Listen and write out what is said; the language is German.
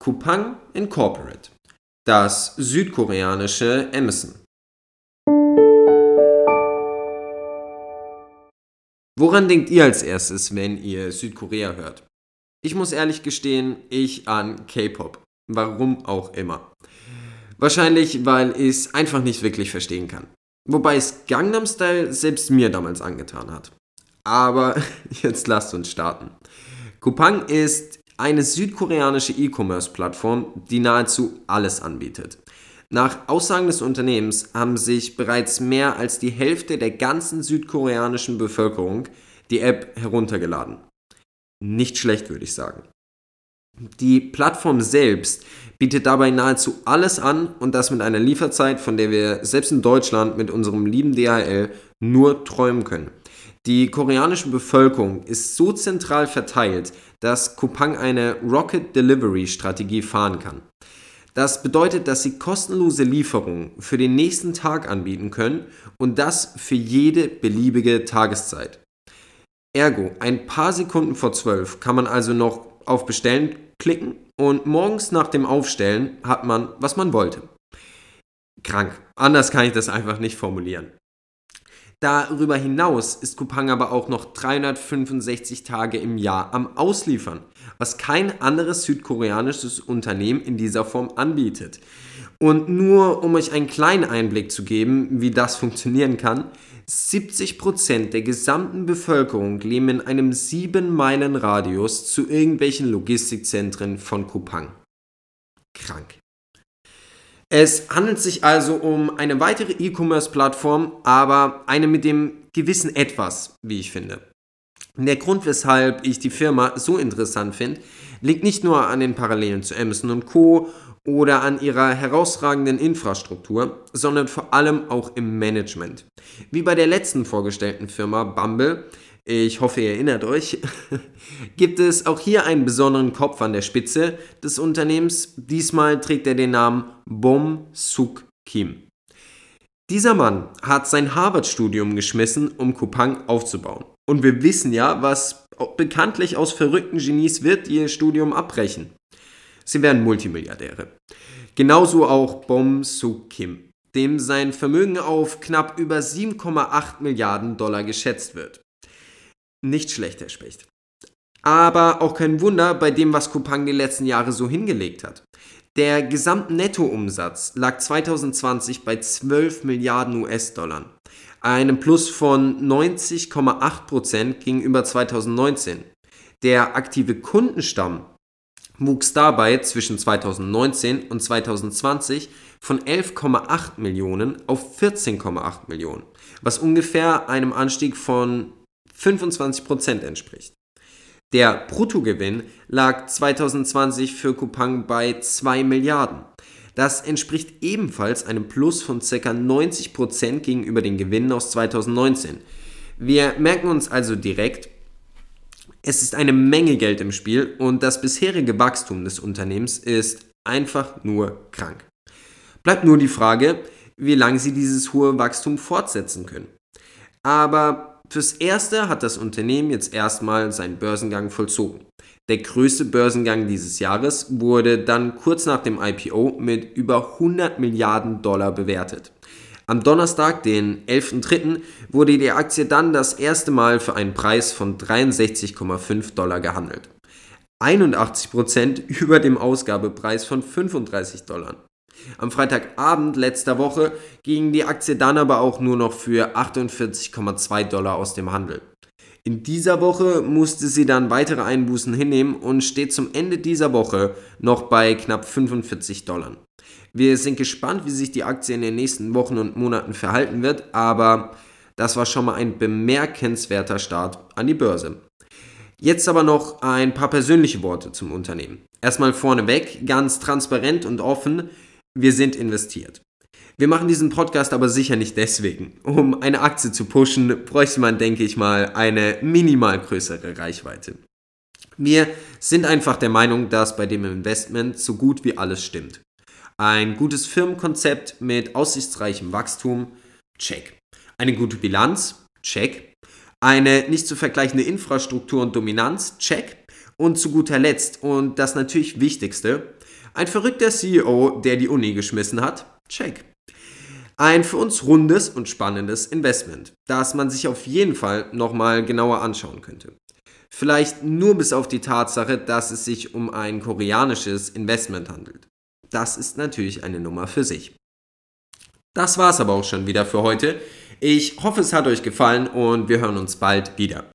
Coupang Incorporate, das südkoreanische Amazon. Woran denkt ihr als erstes, wenn ihr Südkorea hört? Ich muss ehrlich gestehen, ich an K-Pop. Warum auch immer. Wahrscheinlich, weil ich es einfach nicht wirklich verstehen kann. Wobei es Gangnam Style selbst mir damals angetan hat. Aber jetzt lasst uns starten. Coupang ist eine südkoreanische E-Commerce-Plattform, die nahezu alles anbietet. Nach Aussagen des Unternehmens haben sich bereits mehr als die Hälfte der ganzen südkoreanischen Bevölkerung die App heruntergeladen. Nicht schlecht, würde ich sagen. Die Plattform selbst bietet dabei nahezu alles an und das mit einer Lieferzeit, von der wir selbst in Deutschland mit unserem lieben DHL nur träumen können. Die koreanische Bevölkerung ist so zentral verteilt, dass Coupang eine Rocket Delivery Strategie fahren kann. Das bedeutet, dass sie kostenlose Lieferungen für den nächsten Tag anbieten können und das für jede beliebige Tageszeit. Ergo, ein paar Sekunden vor 12 kann man also noch auf Bestellen klicken und morgens nach dem Aufstellen hat man, was man wollte. Krank. Anders kann ich das einfach nicht formulieren. Darüber hinaus ist Coupang aber auch noch 365 Tage im Jahr am Ausliefern, was kein anderes südkoreanisches Unternehmen in dieser Form anbietet. Und nur um euch einen kleinen Einblick zu geben, wie das funktionieren kann, 70% der gesamten Bevölkerung leben in einem 7 Meilen Radius zu irgendwelchen Logistikzentren von Coupang. Krank. Es handelt sich also um eine weitere E-Commerce-Plattform, aber eine mit dem gewissen Etwas, wie ich finde. Der Grund, weshalb ich die Firma so interessant finde, liegt nicht nur an den Parallelen zu Amazon und Co. oder an ihrer herausragenden Infrastruktur, sondern vor allem auch im Management. Wie bei der letzten vorgestellten Firma Bumble ich hoffe, ihr erinnert euch, gibt es auch hier einen besonderen Kopf an der Spitze des Unternehmens. Diesmal trägt er den Namen Bom Suk Kim. Dieser Mann hat sein Harvard-Studium geschmissen, um Kupang aufzubauen. Und wir wissen ja, was bekanntlich aus verrückten Genies wird, die ihr Studium abbrechen. Sie werden Multimilliardäre. Genauso auch Bom Suk Kim, dem sein Vermögen auf knapp über 7,8 Milliarden Dollar geschätzt wird. Nicht schlecht, Herr Specht. Aber auch kein Wunder bei dem, was Coupang die letzten Jahre so hingelegt hat. Der Gesamtnettoumsatz lag 2020 bei 12 Milliarden US-Dollar, einem Plus von 90,8% gegenüber 2019. Der aktive Kundenstamm wuchs dabei zwischen 2019 und 2020 von 11,8 Millionen auf 14,8 Millionen, was ungefähr einem Anstieg von 25% entspricht. Der Bruttogewinn lag 2020 für Coupang bei 2 Milliarden. Das entspricht ebenfalls einem Plus von ca. 90% gegenüber den Gewinnen aus 2019. Wir merken uns also direkt, es ist eine Menge Geld im Spiel und das bisherige Wachstum des Unternehmens ist einfach nur krank. Bleibt nur die Frage, wie lange sie dieses hohe Wachstum fortsetzen können. Aber Fürs Erste hat das Unternehmen jetzt erstmal seinen Börsengang vollzogen. Der größte Börsengang dieses Jahres wurde dann kurz nach dem IPO mit über 100 Milliarden Dollar bewertet. Am Donnerstag, den 11.03., wurde die Aktie dann das erste Mal für einen Preis von 63,5 Dollar gehandelt. 81% über dem Ausgabepreis von 35 Dollar. Am Freitagabend letzter Woche ging die Aktie dann aber auch nur noch für 48,2 Dollar aus dem Handel. In dieser Woche musste sie dann weitere Einbußen hinnehmen und steht zum Ende dieser Woche noch bei knapp 45 Dollar. Wir sind gespannt, wie sich die Aktie in den nächsten Wochen und Monaten verhalten wird, aber das war schon mal ein bemerkenswerter Start an die Börse. Jetzt aber noch ein paar persönliche Worte zum Unternehmen. Erstmal vorneweg, ganz transparent und offen, wir sind investiert. Wir machen diesen Podcast aber sicher nicht deswegen. Um eine Aktie zu pushen, bräuchte man, denke ich mal, eine minimal größere Reichweite. Wir sind einfach der Meinung, dass bei dem Investment so gut wie alles stimmt. Ein gutes Firmenkonzept mit aussichtsreichem Wachstum, check. Eine gute Bilanz, check. Eine nicht zu vergleichende Infrastruktur und Dominanz, check. Und zu guter Letzt, und das natürlich Wichtigste, Ein verrückter CEO, der die Uni geschmissen hat? Check. Ein für uns rundes und spannendes Investment, das man sich auf jeden Fall nochmal genauer anschauen könnte. Vielleicht nur bis auf die Tatsache, dass es sich um ein koreanisches Investment handelt. Das ist natürlich eine Nummer für sich. Das war's aber auch schon wieder für heute. Ich hoffe, es hat euch gefallen und wir hören uns bald wieder.